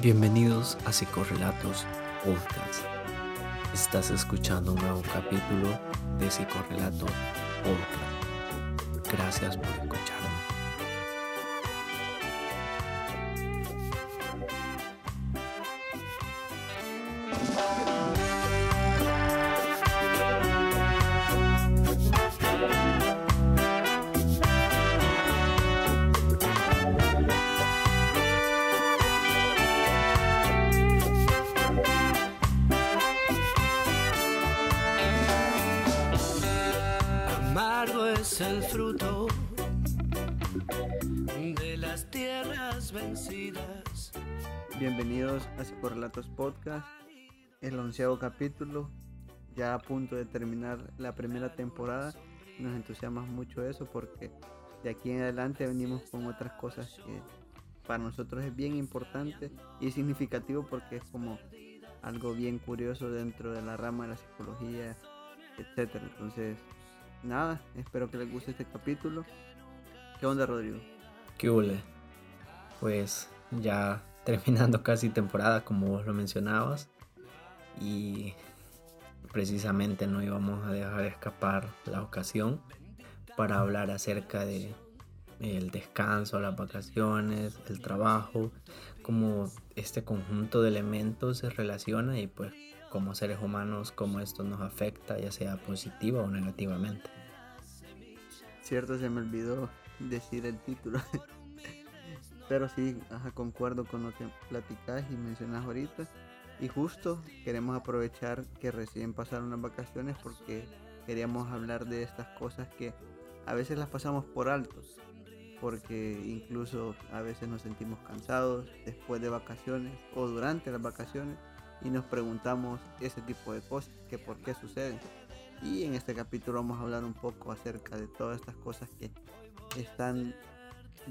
Bienvenidos a Psicorrelatos Podcast. Estás escuchando un nuevo capítulo de Psicorrelatos Podcast. Gracias por escucharme. El onceavo capítulo, ya a punto de terminar la primera temporada. Nos entusiasma mucho eso porque de aquí en adelante venimos con otras cosas que para nosotros es bien importante y significativo porque es como algo bien curioso dentro de la rama de la psicología, etcétera. Entonces, nada, espero que les guste este capítulo. ¿Qué onda, Rodrigo? ¿Qué hule? Pues ya terminando casi temporada como vos lo mencionabas y precisamente no íbamos a dejar escapar la ocasión para hablar acerca de el descanso, las vacaciones, el trabajo, cómo este conjunto de elementos se relaciona y pues como seres humanos cómo esto nos afecta ya sea positiva o negativamente. Cierto, se me olvidó decir el título. Pero sí, concuerdo con lo que platicás y mencionas ahorita. Y justo queremos aprovechar que recién pasaron las vacaciones porque queríamos hablar de estas cosas que a veces las pasamos por alto. Porque incluso a veces nos sentimos cansados después de vacaciones o durante las vacaciones y nos preguntamos ese tipo de cosas, que por qué suceden. Y en este capítulo vamos a hablar un poco acerca de todas estas cosas que están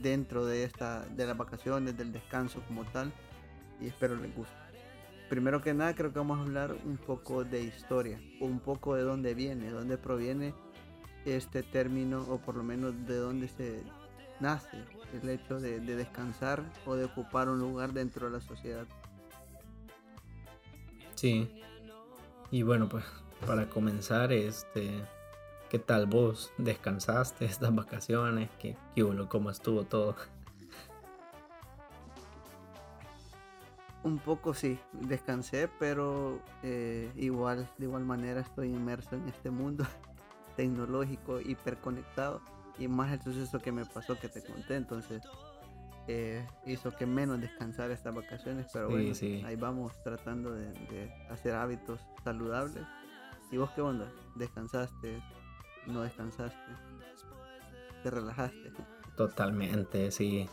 dentro de esta de las vacaciones, del descanso como tal y espero les guste. Primero que nada creo que vamos a hablar un poco de historia, un poco de dónde viene, dónde proviene este término o por lo menos de dónde se nace el hecho de, de descansar o de ocupar un lugar dentro de la sociedad. Sí. Y bueno, pues para comenzar, este, ¿qué tal vos? ¿Descansaste estas vacaciones? ¿Qué, qué hubo? ¿Cómo estuvo todo? Un poco sí, descansé, pero eh, igual, de igual manera estoy inmerso en este mundo tecnológico, hiperconectado, y más el suceso que me pasó que te conté, entonces eh, hizo que menos descansar estas vacaciones, pero Sí, bueno, sí. ahí vamos tratando de, de hacer hábitos saludables. ¿Y vos qué onda? ¿Descansaste? ¿No descansaste? ¿Te relajaste? Totalmente, sí.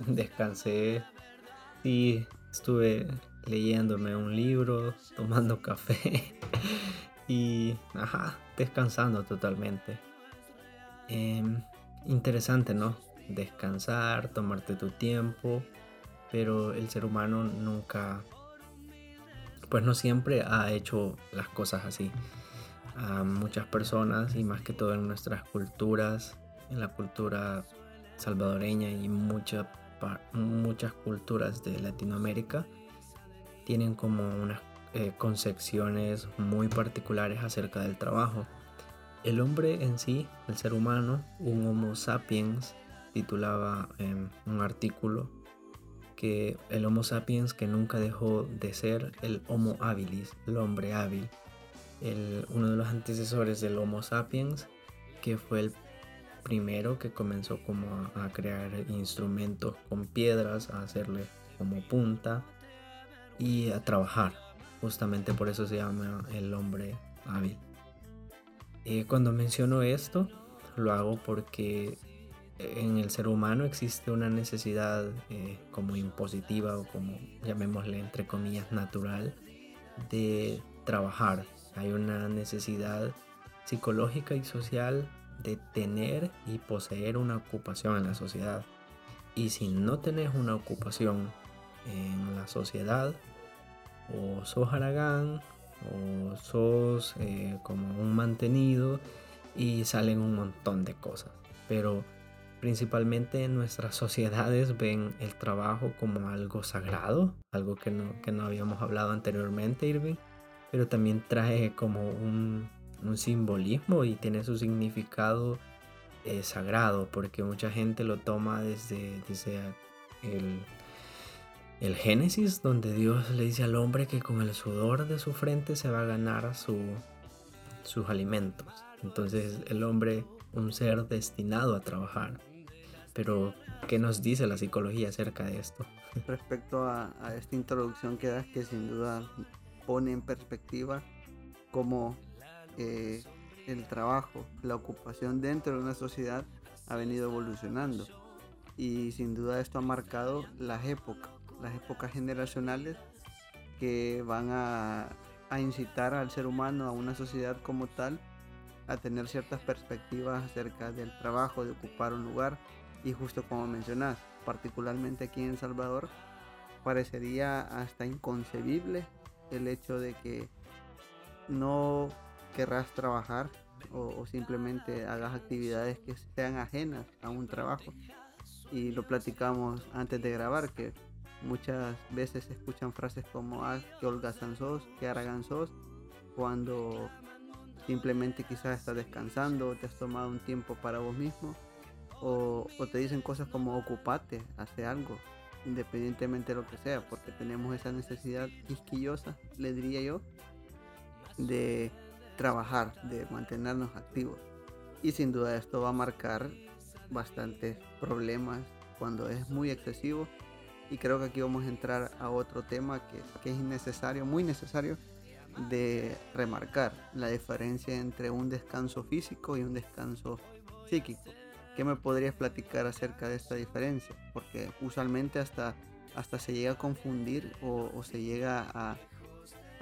Descansé. Sí, estuve leyéndome un libro, tomando café y, ajá, descansando totalmente. Em, interesante, ¿no? Descansar, tomarte tu tiempo, pero el ser humano nunca, pues no siempre ha hecho las cosas así. A muchas personas y más que todo en nuestras culturas, en la cultura salvadoreña y mucha muchas culturas de Latinoamérica tienen como unas eh, concepciones muy particulares acerca del trabajo. El hombre en sí, el ser humano, un Homo sapiens, titulaba en un artículo que el Homo sapiens que nunca dejó de ser el Homo habilis, el hombre hábil, el- uno de los antecesores del Homo sapiens, que fue el primero que comenzó como a, crear instrumentos con piedras, a hacerle como punta y a trabajar. Justamente por eso se llama el hombre hábil. Eh, cuando menciono esto, lo hago porque en el ser humano existe una necesidad eh, como impositiva o como llamémosle entre comillas natural de trabajar. Hay una necesidad psicológica y social de tener y poseer una ocupación en la sociedad. Y si no tenés una ocupación en la sociedad, o sos haragán, o sos eh, como un mantenido, y salen un montón de cosas. Pero principalmente en nuestras sociedades ven el trabajo como algo sagrado, algo que no, que no habíamos hablado anteriormente, Irving, pero también trae como un, un simbolismo y tiene su significado eh, sagrado, porque mucha gente lo toma desde, desde el, el Génesis, donde Dios le dice al hombre que con el sudor de su frente se va a ganar su, sus alimentos. Entonces el hombre, un ser destinado a trabajar. Pero, ¿qué nos dice la psicología acerca de esto? Respecto a, a esta introducción que das, que sin duda pone en perspectiva cómo eh, el trabajo, la ocupación dentro de una sociedad ha venido evolucionando. Y sin duda esto ha marcado las épocas, las épocas generacionales que van a, incitar al ser humano, a una sociedad como tal, a tener ciertas perspectivas acerca del trabajo, de ocupar un lugar. Y justo como mencionas, particularmente aquí en El Salvador, parecería hasta inconcebible el hecho de que no querrás trabajar o, simplemente hagas actividades que sean ajenas a un trabajo. Y lo platicamos antes de grabar, que muchas veces se escuchan frases como, ah, que holgazán sos, que aragán sos, cuando simplemente quizás estás descansando, te has tomado un tiempo para vos mismo, o, o te dicen cosas como ocupate, hace algo, independientemente de lo que sea, porque tenemos esa necesidad quisquillosa, le diría yo, de trabajar, de mantenernos activos. Y sin duda esto va a marcar bastantes problemas cuando es muy excesivo. Y creo que aquí vamos a entrar a otro tema que, es innecesario, muy necesario de remarcar la diferencia entre un descanso físico y un descanso psíquico. ¿Qué me podrías platicar acerca de esta diferencia? Porque usualmente hasta, hasta se llega a confundir o, se llega a,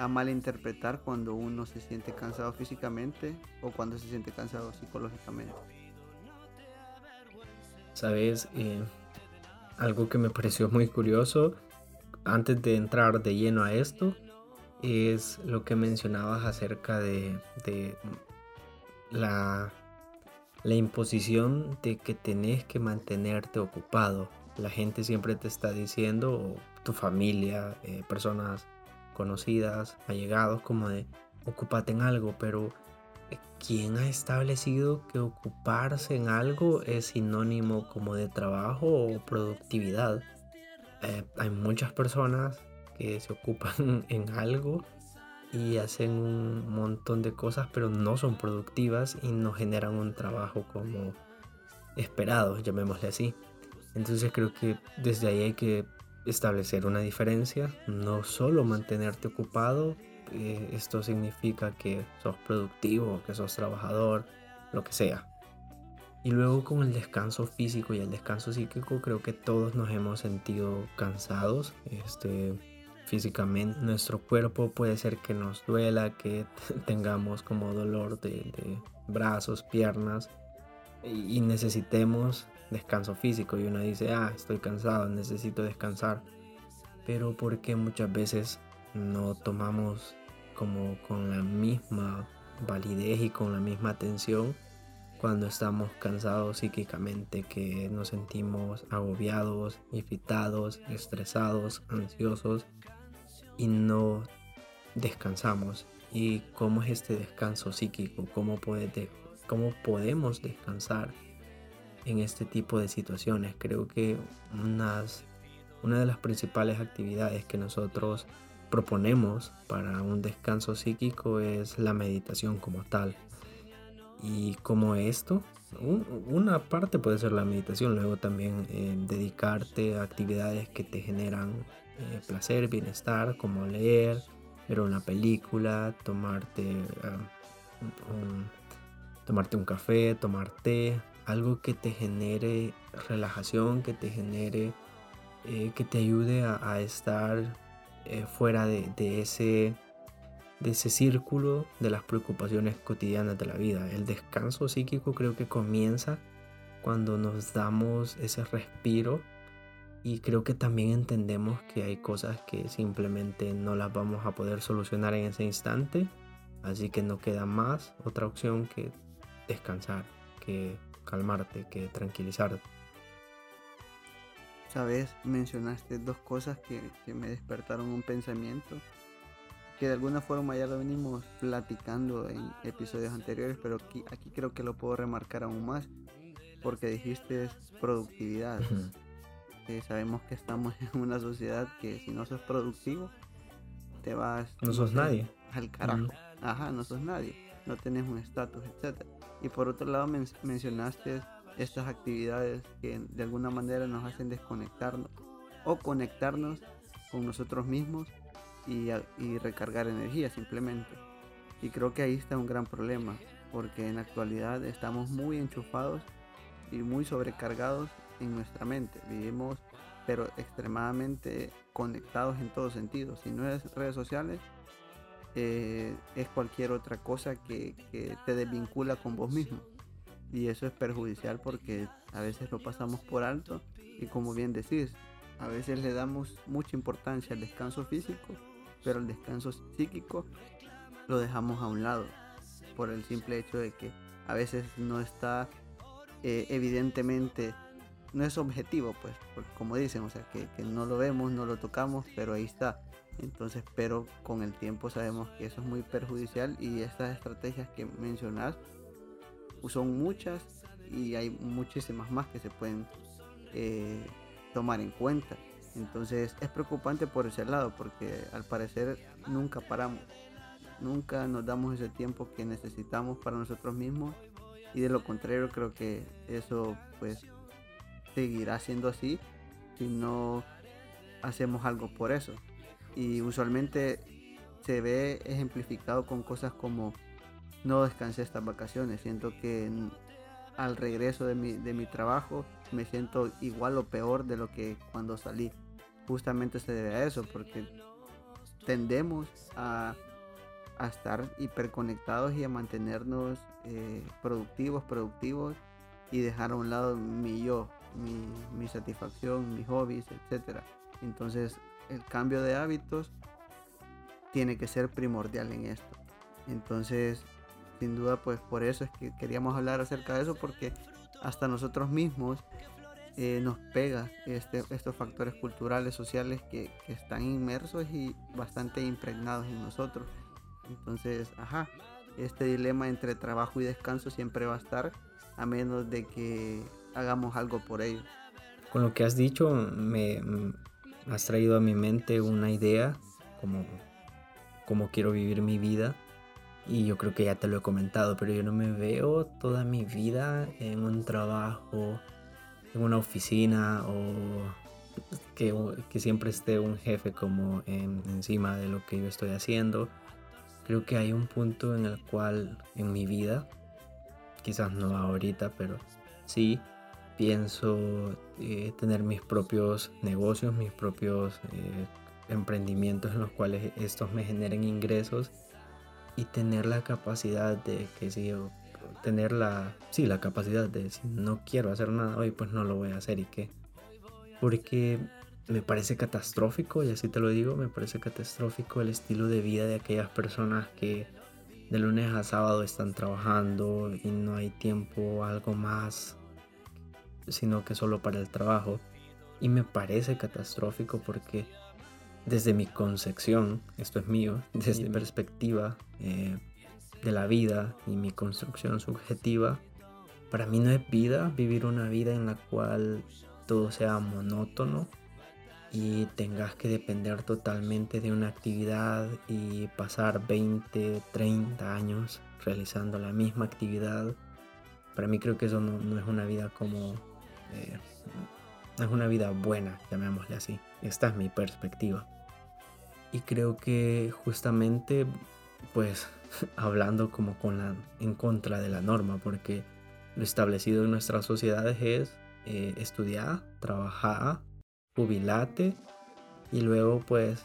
malinterpretar cuando uno se siente cansado físicamente o cuando se siente cansado psicológicamente. Sabes, eh, algo que me pareció muy curioso antes de entrar de lleno a esto es lo que mencionabas acerca de la, la imposición de que tenés que mantenerte ocupado. La gente siempre te está diciendo, tu familia, eh, personas conocidas, allegados, como de ocupate en algo, pero eh, ¿quién ha establecido que ocuparse en algo es sinónimo como de trabajo o productividad? Eh, hay muchas personas que se ocupan en algo y hacen un montón de cosas, pero no son productivas y no generan un trabajo como esperado, llamémosle así. Entonces creo que desde ahí hay que establecer una diferencia, no solo mantenerte ocupado, eh, esto significa que sos productivo, que sos trabajador, lo que sea. Y luego con el descanso físico y el descanso psíquico creo que todos nos hemos sentido cansados este, físicamente. Nuestro cuerpo puede ser que nos duela, que tengamos como dolor de, brazos, piernas y necesitemos descanso físico y uno dice, ah, estoy cansado, necesito descansar. Pero porque muchas veces no tomamos como con la misma validez y con la misma atención cuando estamos cansados psíquicamente, que nos sentimos agobiados, irritados, estresados, ansiosos y no descansamos. ¿Y cómo es este descanso psíquico? ¿Cómo, puede, cómo podemos descansar? en este tipo de situaciones. Creo que unas, una de las principales actividades que nosotros proponemos para un descanso psíquico es la meditación como tal. Y como esto, una parte puede ser la meditación, luego también eh, dedicarte a actividades que te generan eh, placer, bienestar, como leer, ver una película, tomarte, ah, un, tomarte un café, tomar té, algo que te genere relajación, que te genere, eh, que te ayude a, estar eh, fuera de, ese, de ese círculo de las preocupaciones cotidianas de la vida. El descanso psíquico creo que comienza cuando nos damos ese respiro y creo que también entendemos que hay cosas que simplemente no las vamos a poder solucionar en ese instante, así que no queda más otra opción que descansar, que calmarte que tranquilizarte. Sabes, mencionaste dos cosas que, que me despertaron un pensamiento que de alguna forma ya lo venimos platicando en episodios anteriores, pero aquí, aquí creo que lo puedo remarcar aún más, porque dijiste productividad. Eh, sabemos que estamos en una sociedad que si no sos productivo, te vas... No sos nadie. Al carajo. Ajá, no sos nadie. No tenés un estatus, etc. Y por otro lado mencionaste estas actividades que de alguna manera nos hacen desconectarnos o conectarnos con nosotros mismos y, recargar energía simplemente. Y creo que ahí está un gran problema, porque en la actualidad estamos muy enchufados y muy sobrecargados en nuestra mente. Vivimos pero extremadamente conectados en todo sentido. Si no es redes sociales, eh, es cualquier otra cosa que, que, te desvincula con vos mismo. Y eso es perjudicial porque a veces lo pasamos por alto y como bien decís, a veces le damos mucha importancia al descanso físico pero el descanso psíquico lo dejamos a un lado por el simple hecho de que a veces no está eh, evidentemente no es objetivo pues como dicen o sea que, no lo vemos no lo tocamos pero ahí está. Entonces pero con el tiempo sabemos que eso es muy perjudicial y estas estrategias que mencionas son muchas y hay muchísimas más que se pueden eh, tomar en cuenta. Entonces es preocupante por ese lado porque al parecer nunca paramos, nunca nos damos ese tiempo que necesitamos para nosotros mismos y de lo contrario creo que eso pues seguirá siendo así si no hacemos algo por eso. Y usualmente se ve ejemplificado con cosas como no descansé estas vacaciones, siento que al regreso de mi, de mi trabajo me siento igual o peor de lo que cuando salí justamente se debe a eso, porque tendemos a, estar hiperconectados y a mantenernos eh, productivos, productivos y dejar a un lado mi yo, mi, satisfacción, mis hobbies, etc. Entonces el cambio de hábitos tiene que ser primordial en esto. Entonces, sin duda, pues por eso es que queríamos hablar acerca de eso, porque hasta nosotros mismos eh, nos pega este, estos factores culturales, sociales que, están inmersos y bastante impregnados en nosotros. Entonces, ajá, este dilema entre trabajo y descanso siempre va a estar a menos de que hagamos algo por ello. Con lo que has dicho, me, has traído a mi mente una idea como, como quiero vivir mi vida. Y yo creo que ya te lo he comentado, pero yo no me veo toda mi vida en un trabajo en una oficina o que, siempre esté un jefe como encima de lo que yo estoy haciendo. Creo que hay un punto en el cual en mi vida, quizás no ahorita, pero sí pienso eh, tener mis propios negocios, mis propios eh, emprendimientos en los cuales estos me generen ingresos y tener la capacidad de que si yo tener la, sí, la capacidad de decir, no quiero hacer nada hoy, pues no lo voy a hacer y qué. Porque me parece catastrófico, y así te lo digo, me parece catastrófico el estilo de vida de aquellas personas que de lunes a sábado están trabajando y no hay tiempo, algo más, sino que solo para el trabajo. Y me parece catastrófico porque desde mi concepción, esto es mío, desde mi perspectiva, eh, de la vida y mi construcción subjetiva, para mí no es vida vivir una vida en la cual todo sea monótono y tengas que depender totalmente de una actividad y pasar 20, 30 años realizando la misma actividad. Para mí creo que eso no, es una vida como... Eh, es una vida buena, llamémosle así. Esta es mi perspectiva. Y creo que justamente pues hablando como con la, en contra de la norma, porque lo establecido en nuestras sociedades es eh, estudiar, trabajar, jubilarte y luego pues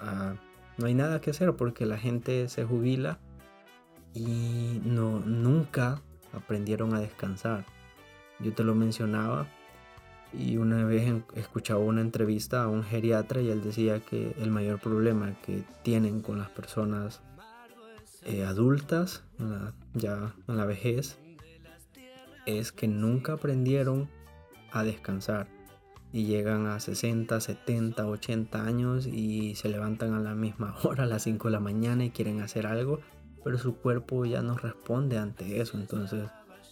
ah, no hay nada que hacer porque la gente se jubila y no nunca aprendieron a descansar. Yo te lo mencionaba y una vez escuchaba una entrevista a un geriatra y él decía que el mayor problema que tienen con las personas eh, adultas, ya en la vejez, es que nunca aprendieron a descansar y llegan a 60, 70, 80 años y se levantan a la misma hora, a las 5 de la mañana y quieren hacer algo, pero su cuerpo ya no responde ante eso. Entonces,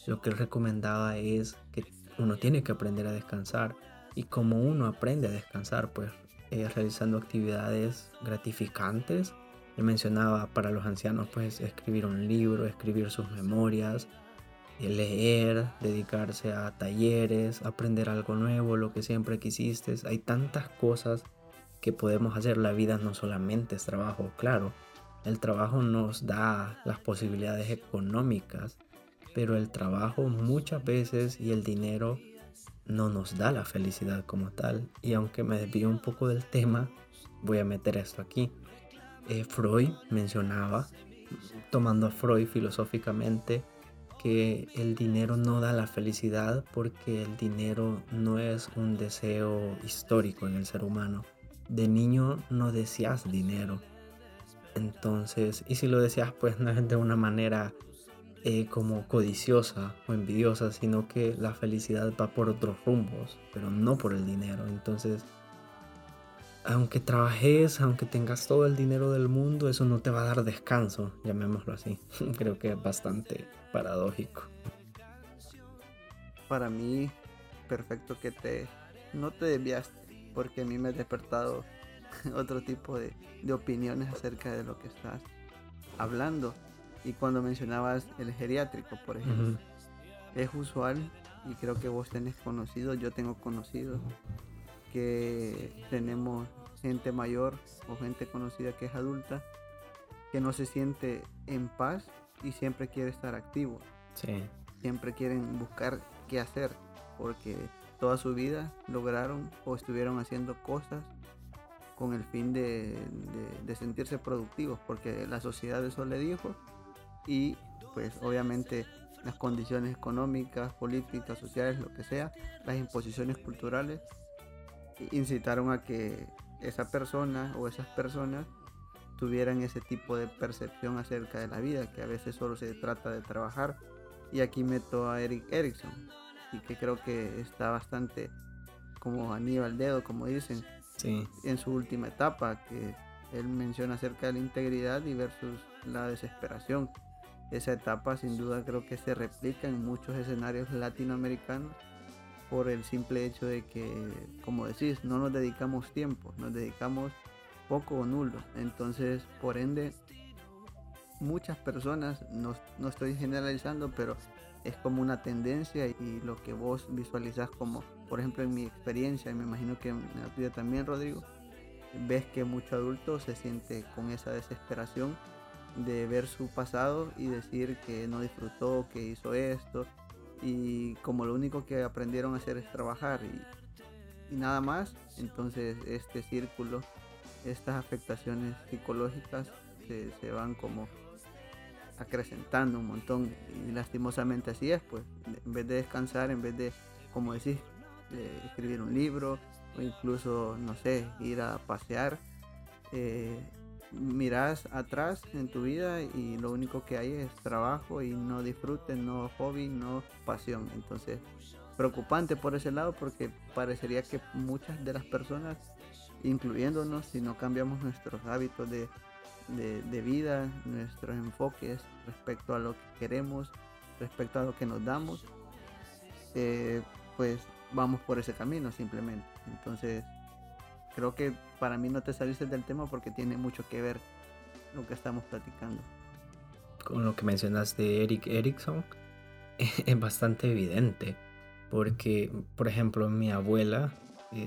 lo que él recomendaba es que uno tiene que aprender a descansar y como uno aprende a descansar, pues eh, realizando actividades gratificantes. Él mencionaba para los ancianos, pues escribir un libro, escribir sus memorias, eh, leer, dedicarse a talleres, aprender algo nuevo, lo que siempre quisiste. Hay tantas cosas que podemos hacer. La vida no solamente es trabajo, claro. El trabajo nos da las posibilidades económicas, pero el trabajo muchas veces y el dinero no nos da la felicidad como tal. Y aunque me desvío un poco del tema, voy a meter esto aquí. Eh, Freud mencionaba, tomando a Freud filosóficamente, que el dinero no da la felicidad porque el dinero no es un deseo histórico en el ser humano. De niño no deseas dinero. Entonces, y si lo deseas, pues no es de una manera eh, como codiciosa o envidiosa, sino que la felicidad va por otros rumbos, pero no por el dinero. Entonces, aunque trabajes, aunque tengas todo el dinero del mundo, eso no te va a dar descanso, llamémoslo así. Creo que es bastante paradójico. Para mí, perfecto que te no te desviaste, porque a mí me ha despertado otro tipo de, de opiniones acerca de lo que estás hablando. Y cuando mencionabas el geriátrico, por ejemplo, es usual, y creo que vos tenés conocido, yo tengo conocido, que tenemos gente mayor o gente conocida que es adulta, que no se siente en paz y siempre quiere estar activo. Sí. Siempre quieren buscar qué hacer, porque toda su vida lograron o estuvieron haciendo cosas con el fin de, de, de sentirse productivos, porque la sociedad eso le dijo y pues obviamente las condiciones económicas, políticas, sociales, lo que sea, las imposiciones culturales, incitaron a que esa persona o esas personas tuvieran ese tipo de percepción acerca de la vida, que a veces solo se trata de trabajar. Y aquí meto a Eric Erickson, y que creo que está bastante como Aníbal dedo, como dicen, Sí. en su última etapa, que él menciona acerca de la integridad y versus la desesperación. Esa etapa sin duda creo que se replica en muchos escenarios latinoamericanos por el simple hecho de que, como decís, no nos dedicamos tiempo, nos dedicamos poco o nulo. Entonces, por ende, muchas personas, no, no estoy generalizando, pero es como una tendencia y lo que vos visualizás como, por ejemplo, en mi experiencia, y me imagino que en la tuya también, Rodrigo, ves que mucho adulto se siente con esa desesperación de ver su pasado y decir que no disfrutó, que hizo esto, y como lo único que aprendieron a hacer es trabajar y, nada más, entonces este círculo, estas afectaciones psicológicas se, se van como acrecentando un montón y lastimosamente así es, pues en vez de descansar, en vez de, como decís, de escribir un libro o incluso, no sé, ir a pasear, eh, miras atrás en tu vida y lo único que hay es trabajo y no disfrute, no hobby, no pasión. Entonces, preocupante por ese lado porque parecería que muchas de las personas, incluyéndonos, si no cambiamos nuestros hábitos de, de, de vida, nuestros enfoques respecto a lo que queremos, respecto a lo que nos damos, eh, pues vamos por ese camino simplemente. Entonces, creo que para mí no te saliste del tema porque tiene mucho que ver lo que estamos platicando. Con lo que mencionas de Eric Erickson, es bastante evidente. Porque, por ejemplo, mi abuela, eh,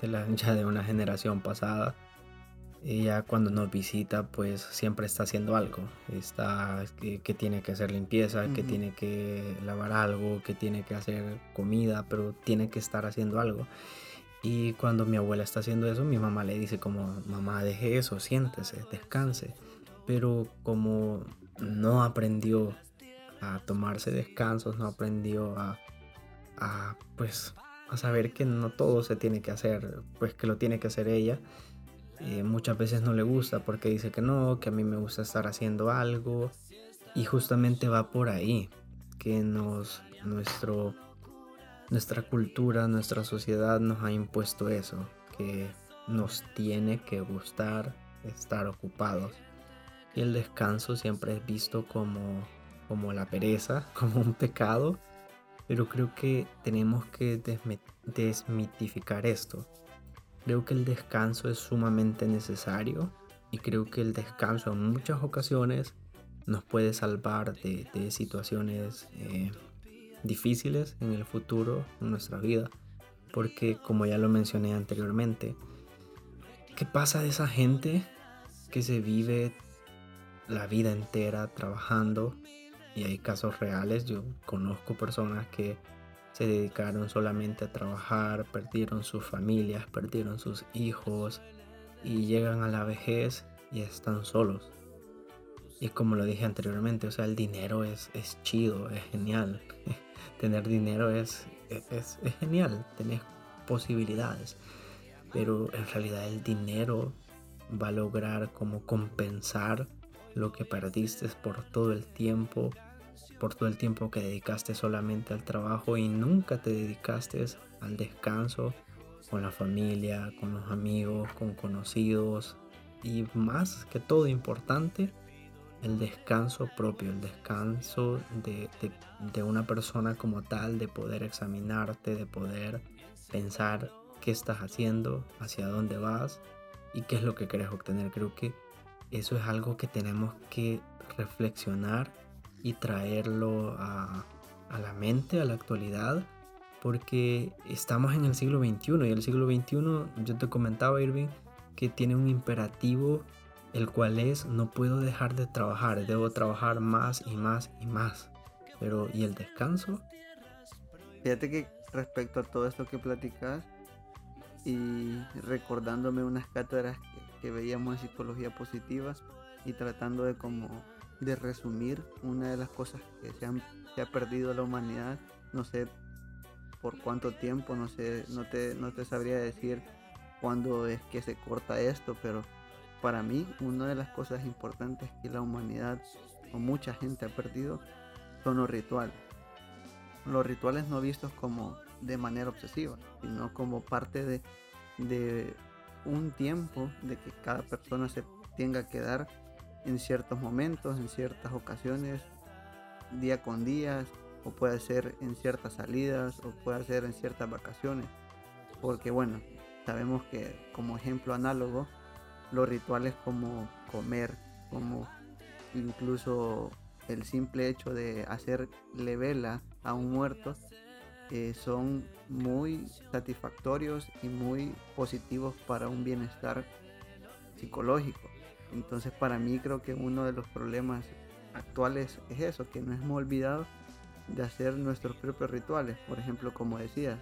de la, ya de una generación pasada, ella cuando nos visita, pues siempre está haciendo algo. Está que, que tiene que hacer limpieza, que tiene que lavar algo, que tiene que hacer comida, pero tiene que estar haciendo algo. Y cuando mi abuela está haciendo eso, mi mamá le dice como, mamá, deje eso, siéntese, descanse. Pero como no aprendió a tomarse descansos, no aprendió a, pues, a saber que no todo se tiene que hacer, pues que lo tiene que hacer ella. eh, muchas veces no le gusta porque dice que no, que a mí me gusta estar haciendo algo. Y justamente va por ahí, que nos, nuestro, nuestra cultura, nuestra sociedad nos ha impuesto eso, que nos tiene que gustar estar ocupados. Y el descanso siempre es visto como, como la pereza, como un pecado, pero creo que tenemos que desmitificar esto. Creo que el descanso es sumamente necesario y creo que el descanso en muchas ocasiones nos puede salvar de, situaciones eh, difíciles en el futuro, en nuestra vida. Porque como ya lo mencioné anteriormente, ¿qué pasa de esa gente que se vive la vida entera trabajando? Y hay casos reales, yo conozco personas que se dedicaron solamente a trabajar, perdieron sus familias, perdieron sus hijos y llegan a la vejez y están solos. Y como lo dije anteriormente, o sea, el dinero es, es chido, es genial. Tener dinero es, es, es genial, tener posibilidades. Pero en realidad el dinero va a lograr como compensar lo que perdiste por todo el tiempo por todo el tiempo que dedicaste solamente al trabajo y nunca te dedicaste al descanso con la familia, con los amigos, con conocidos y más que todo importante, el descanso propio, el descanso de, de, una persona como tal, de poder examinarte, de poder pensar qué estás haciendo, hacia dónde vas y qué es lo que quieres obtener. Creo que eso es algo que tenemos que reflexionar y traerlo a, la mente, a la actualidad, porque estamos en el siglo XXI y el siglo XXI, yo te comentaba Irving, que tiene un imperativo el cual es no puedo dejar de trabajar, debo trabajar más y más y más. Pero ¿y el descanso? Fíjate que respecto a todo esto que platicas y recordándome unas cátedras que, veíamos en psicología positiva y tratando de como de resumir una de las cosas que se, han, ha perdido la humanidad, no sé por cuánto tiempo, no sé, no te, no te sabría decir cuándo es que se corta esto, pero para mí una de las cosas importantes que la humanidad o mucha gente ha perdido son los rituales. Los rituales no vistos como de manera obsesiva, sino como parte de, de un tiempo de que cada persona se tenga que dar en ciertos momentos, en ciertas ocasiones, día con día, o puede ser en ciertas salidas, o puede ser en ciertas vacaciones. Porque bueno, sabemos que como ejemplo análogo, los rituales como comer, como incluso el simple hecho de hacerle vela a un muerto, eh, son muy satisfactorios y muy positivos para un bienestar psicológico. Entonces para mí creo que uno de los problemas actuales es eso, que no hemos olvidado de hacer nuestros propios rituales. Por ejemplo, como decías,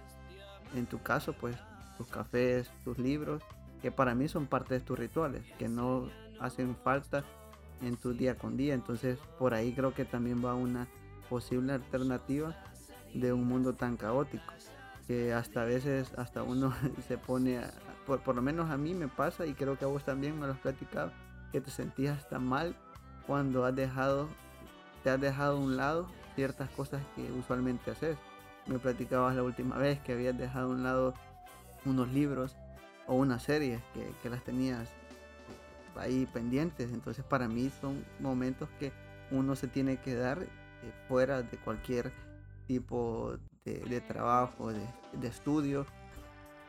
en tu caso, pues tus cafés, tus libros, que para mí son parte de tus rituales, que no hacen falta en tu día con día. Entonces por ahí creo que también va una posible alternativa de un mundo tan caótico que hasta a veces hasta uno se pone por, por lo menos a mí me pasa y creo que a vos también me lo has platicado que te sentías tan mal cuando has dejado, te has dejado a un lado ciertas cosas que usualmente haces. Me platicabas la última vez que habías dejado a un lado unos libros o unas series que, las tenías ahí pendientes. Entonces para mí son momentos que uno se tiene que dar eh, fuera de cualquier tipo de, trabajo, de, de, estudio,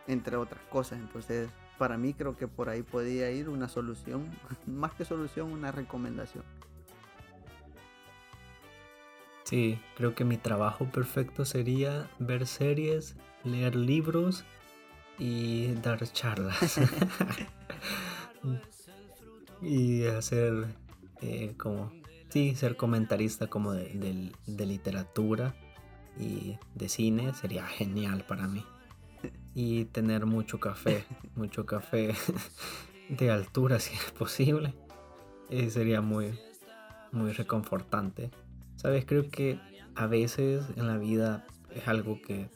entre otras cosas. Entonces para mí creo que por ahí podía ir una solución, más que solución, una recomendación. Sí, creo que mi trabajo perfecto sería ver series, leer libros y dar charlas. y hacer eh, como, sí, ser comentarista como de literatura y de cine sería genial para mí y tener mucho café, mucho café de altura si es posible. Eh, sería muy, muy reconfortante. Sabes, creo que a veces en la vida es algo que,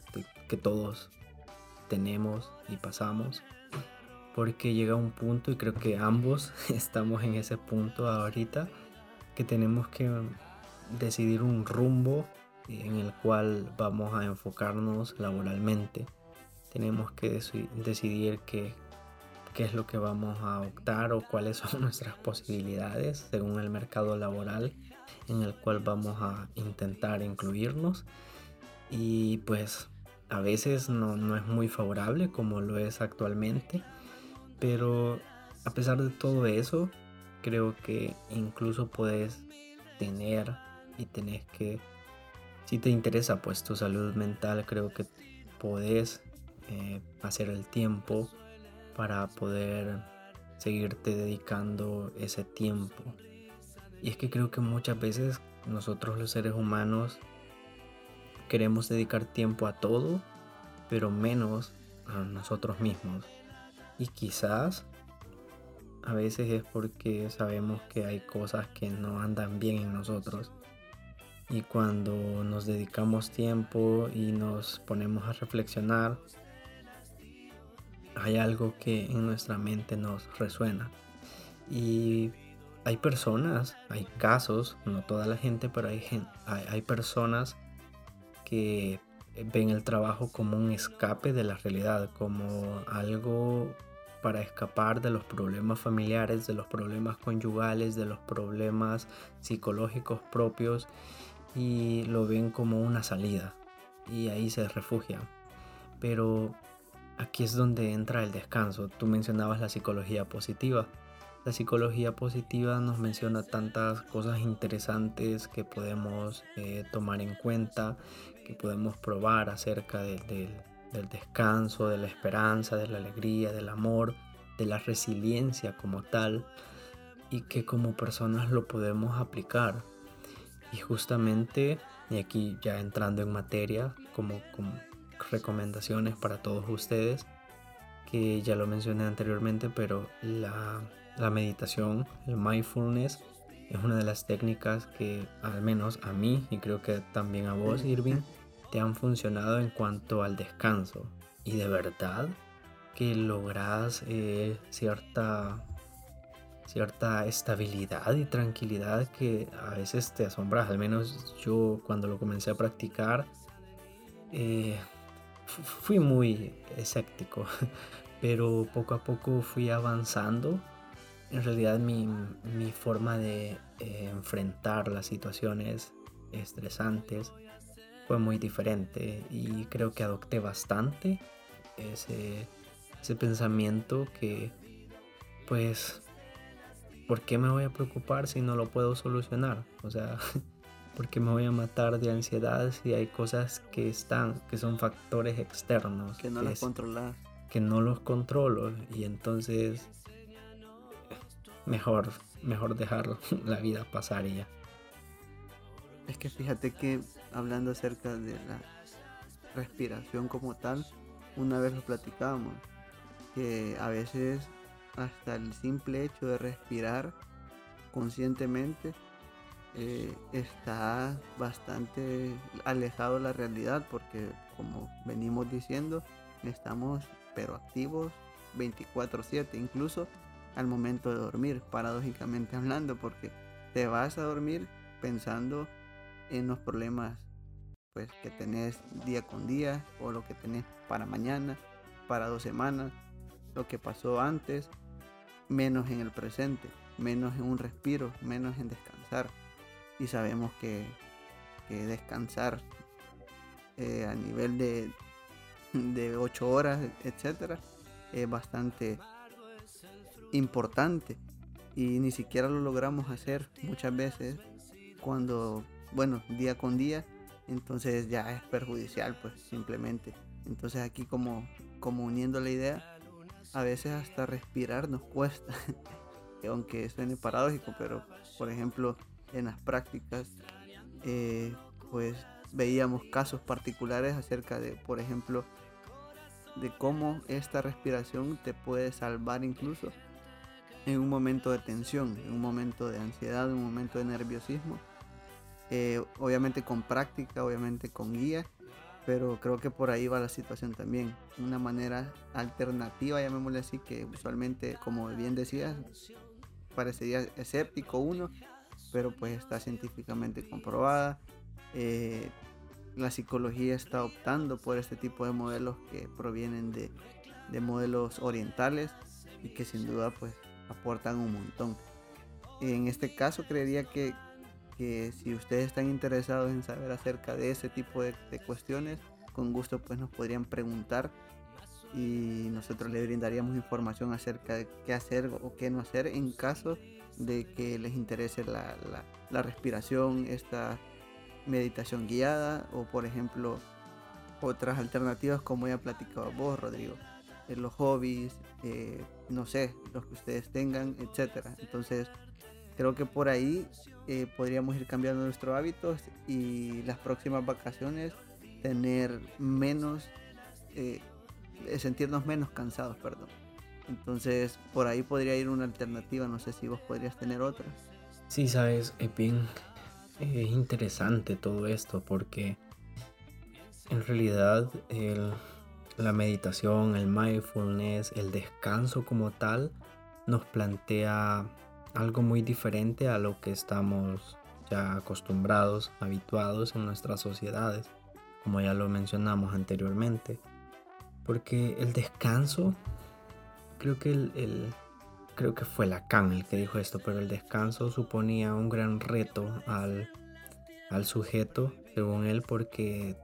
que todos tenemos y pasamos. Porque llega un punto, y creo que ambos estamos en ese punto ahorita, que tenemos que decidir un rumbo en el cual vamos a enfocarnos laboralmente. Tenemos que decidir qué, qué es lo que vamos a optar o cuáles son nuestras posibilidades según el mercado laboral en el cual vamos a intentar incluirnos. Y pues a veces no, no es muy favorable como lo es actualmente, pero a pesar de todo eso, creo que incluso puedes tener y tenés que, si te interesa pues tu salud mental, creo que podés eh, hacer el tiempo para poder seguirte dedicando ese tiempo. Y es que creo que muchas veces nosotros los seres humanos queremos dedicar tiempo a todo, pero menos a nosotros mismos. Y quizás a veces es porque sabemos que hay cosas que no andan bien en nosotros. Y cuando nos dedicamos tiempo y nos ponemos a reflexionar, hay algo que en nuestra mente nos resuena. Y hay personas, hay casos, no toda la gente, pero hay, hay, hay personas que ven el trabajo como un escape de la realidad, como algo para escapar de los problemas familiares, de los problemas conyugales, de los problemas psicológicos propios y lo ven como una salida y ahí se refugian. Pero aquí es donde entra el descanso. Tú mencionabas la psicología positiva. La psicología positiva nos menciona tantas cosas interesantes que podemos eh, tomar en cuenta, que podemos probar acerca del del descanso, de la esperanza, de la alegría, del amor, de la resiliencia como tal y que como personas lo podemos aplicar. Y justamente, y aquí ya entrando en materia, como, como recomendaciones para todos ustedes, que ya lo mencioné anteriormente, pero la, la meditación, el mindfulness, es una de las técnicas que al menos a mí y creo que también a vos, Irving, te han funcionado en cuanto al descanso. Y de verdad que logras eh, cierta, cierta estabilidad y tranquilidad que a veces te asombras. Al menos yo cuando lo comencé a practicar eh, fui muy escéptico, pero poco a poco fui avanzando. En realidad mi, mi forma de eh, enfrentar las situaciones estresantes fue muy diferente y creo que adopté bastante ese, ese pensamiento que pues ¿por qué me voy a preocupar si no lo puedo solucionar? O sea, ¿por qué me voy a matar de ansiedad si hay cosas que están, que son factores externos? Que no los controlas. Que no los controlo y entonces mejor, mejor dejar la vida pasar y ya. Es que fíjate que hablando acerca de la respiración como tal, una vez lo platicábamos, que a veces hasta el simple hecho de respirar conscientemente eh, está bastante alejado de la realidad porque como venimos diciendo estamos pero activos 24/7 incluso al momento de dormir paradójicamente hablando porque te vas a dormir pensando en los problemas pues que tenés día con día o lo que tenés para mañana, para dos semanas, lo que pasó antes, menos en el presente, menos en un respiro, menos en descansar. Y sabemos que, descansar eh, a nivel de, de 8 horas, etcétera, es bastante importante y ni siquiera lo logramos hacer muchas veces cuando bueno, día con día, entonces ya es perjudicial, pues simplemente. Entonces aquí como, como uniendo la idea, a veces hasta respirar nos cuesta, aunque suene paradójico, pero por ejemplo en las prácticas, eh, pues veíamos casos particulares acerca de, por ejemplo, de cómo esta respiración te puede salvar incluso en un momento de tensión, en un momento de ansiedad, en un momento de nerviosismo eh, obviamente con práctica, obviamente con guía, pero creo que por ahí va la situación también. Una manera alternativa, llamémosle así, que usualmente, como bien decías, parecería escéptico uno, pero pues está científicamente comprobada. Eh, la psicología está optando por este tipo de modelos que provienen de, de modelos orientales y que sin duda pues aportan un montón. En este caso creería que, que si ustedes están interesados en saber acerca de ese tipo de, cuestiones, con gusto pues nos podrían preguntar y nosotros le brindaríamos información acerca de qué hacer o qué no hacer en caso de que les interese la, la, respiración, esta meditación guiada o por ejemplo otras alternativas como ya platicado vos Rodrigo, eh, los hobbies, eh, no sé, los que ustedes tengan, etcétera. Entonces creo que por ahí eh, podríamos ir cambiando nuestros hábitos y las próximas vacaciones tener menos, eh, sentirnos menos cansados, perdón. Entonces por ahí podría ir una alternativa, no sé si vos podrías tener otra. Sí, sabes, es bien es interesante todo esto porque en realidad el, la meditación, el mindfulness, el descanso como tal nos plantea algo muy diferente a lo que estamos ya acostumbrados, habituados en nuestras sociedades, como ya lo mencionamos anteriormente. Porque el descanso, creo que el, creo que fue Lacan el que dijo esto, pero el descanso suponía un gran reto al, al sujeto, según él, porque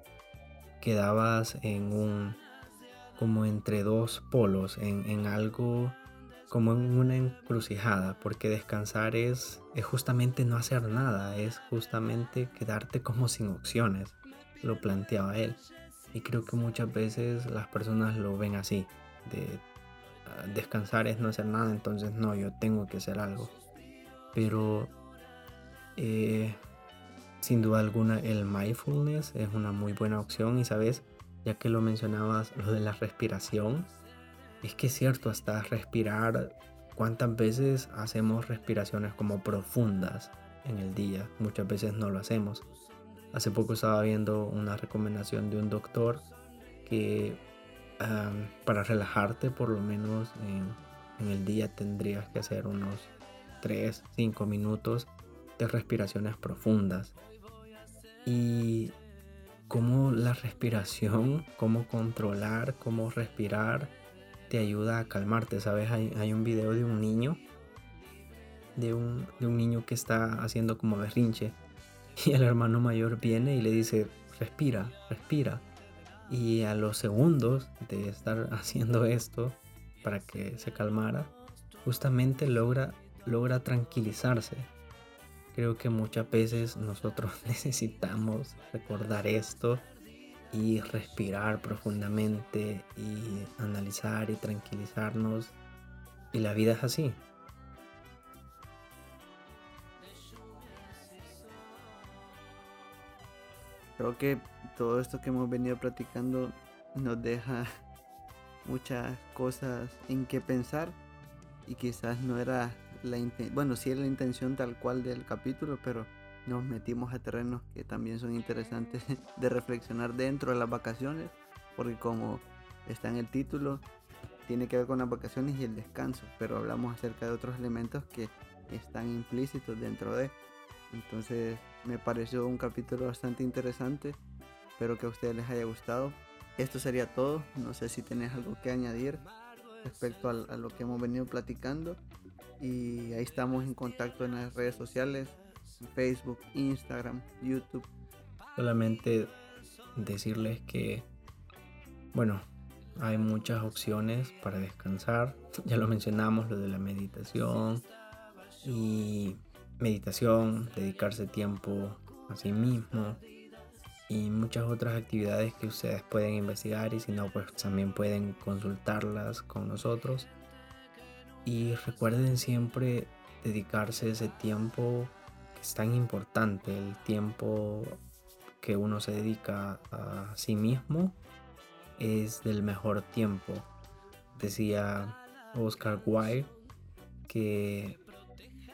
quedabas en un, como entre dos polos, en, en algo como en una encrucijada, porque descansar es, es justamente no hacer nada, es justamente quedarte como sin opciones, lo planteaba él. Y creo que muchas veces las personas lo ven así, de descansar es no hacer nada, entonces no, yo tengo que hacer algo. Pero eh, sin duda alguna el mindfulness es una muy buena opción y sabes, ya que lo mencionabas, lo de la respiración, es que es cierto, hasta respirar, ¿cuántas veces hacemos respiraciones como profundas en el día? Muchas veces no lo hacemos. Hace poco estaba viendo una recomendación de un doctor que para relajarte por lo menos en, el día tendrías que hacer unos 3, 5 minutos de respiraciones profundas. Y cómo la respiración, cómo controlar, cómo respirar, te ayuda a calmarte. Sabes, hay, un video de un niño, de un, de un niño que está haciendo como berrinche. Y el hermano mayor viene y le dice, respira, respira. Y a los segundos de estar haciendo esto para que se calmara, justamente logra, logra tranquilizarse. Creo que muchas veces nosotros necesitamos recordar esto y respirar profundamente y analizar y tranquilizarnos. Y la vida es así, Creo que todo esto que hemos venido platicando nos deja muchas cosas en que pensar y quizás no era la intención, bueno, sí era la intención tal cual del capítulo, pero nos metimos a terrenos que también son interesantes de reflexionar dentro de las vacaciones, porque como está en el título, tiene que ver con las vacaciones y el descanso, pero hablamos acerca de otros elementos que están implícitos dentro de. Entonces me pareció un capítulo bastante interesante. Espero que a ustedes les haya gustado. Esto sería todo. No sé si tenés algo que añadir respecto a, lo que hemos venido platicando. Y ahí estamos en contacto en las redes sociales. Facebook, Instagram, YouTube. Solamente decirles que, bueno, hay muchas opciones para descansar. Ya lo mencionamos, lo de la meditación. Y meditación, dedicarse tiempo a sí mismo y muchas otras actividades que ustedes pueden investigar y si no pues también pueden consultarlas con nosotros y recuerden siempre dedicarse ese tiempo es tan importante el tiempo que uno se dedica a sí mismo es del mejor tiempo decía Oscar Wilde que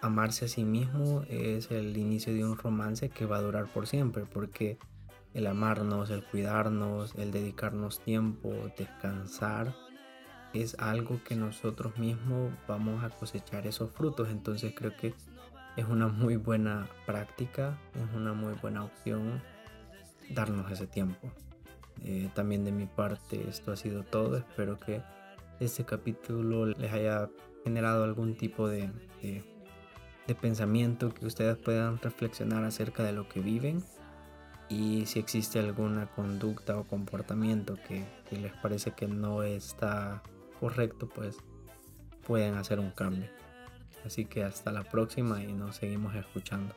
amarse a sí mismo es el inicio de un romance que va a durar por siempre, porque el amarnos, el cuidarnos, el dedicarnos tiempo, descansar, es algo que nosotros mismos vamos a cosechar esos frutos. Entonces creo que es una muy buena práctica, es una muy buena opción darnos ese tiempo. Eh, también de mi parte esto ha sido todo. Espero que este capítulo les haya generado algún tipo de, de, pensamiento que ustedes puedan reflexionar acerca de lo que viven y si existe alguna conducta o comportamiento que, que les parece que no está correcto, pues pueden hacer un cambio. Así que hasta la próxima y nos seguimos escuchando.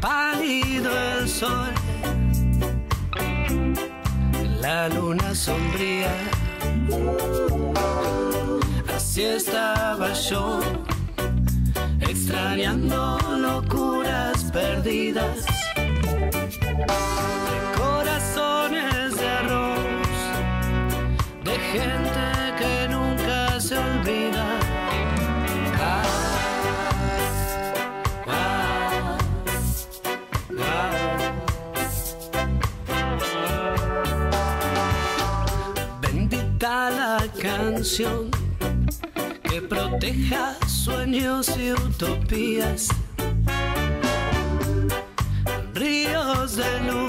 Pálido el sol, la luna sombría. Así estaba yo, extrañando locuras perdidas. De corazones de arroz, de gente que proteja sueños y utopías. Ríos de luz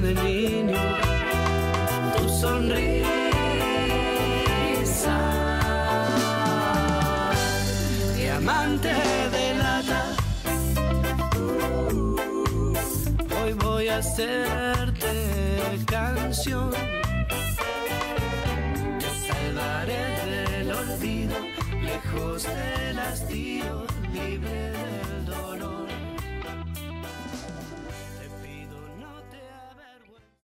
de niño, tu sonrisa. Diamante de lata, hoy voy a hacerte canción. Te salvaré del olvido, lejos del hastío, libre dolor.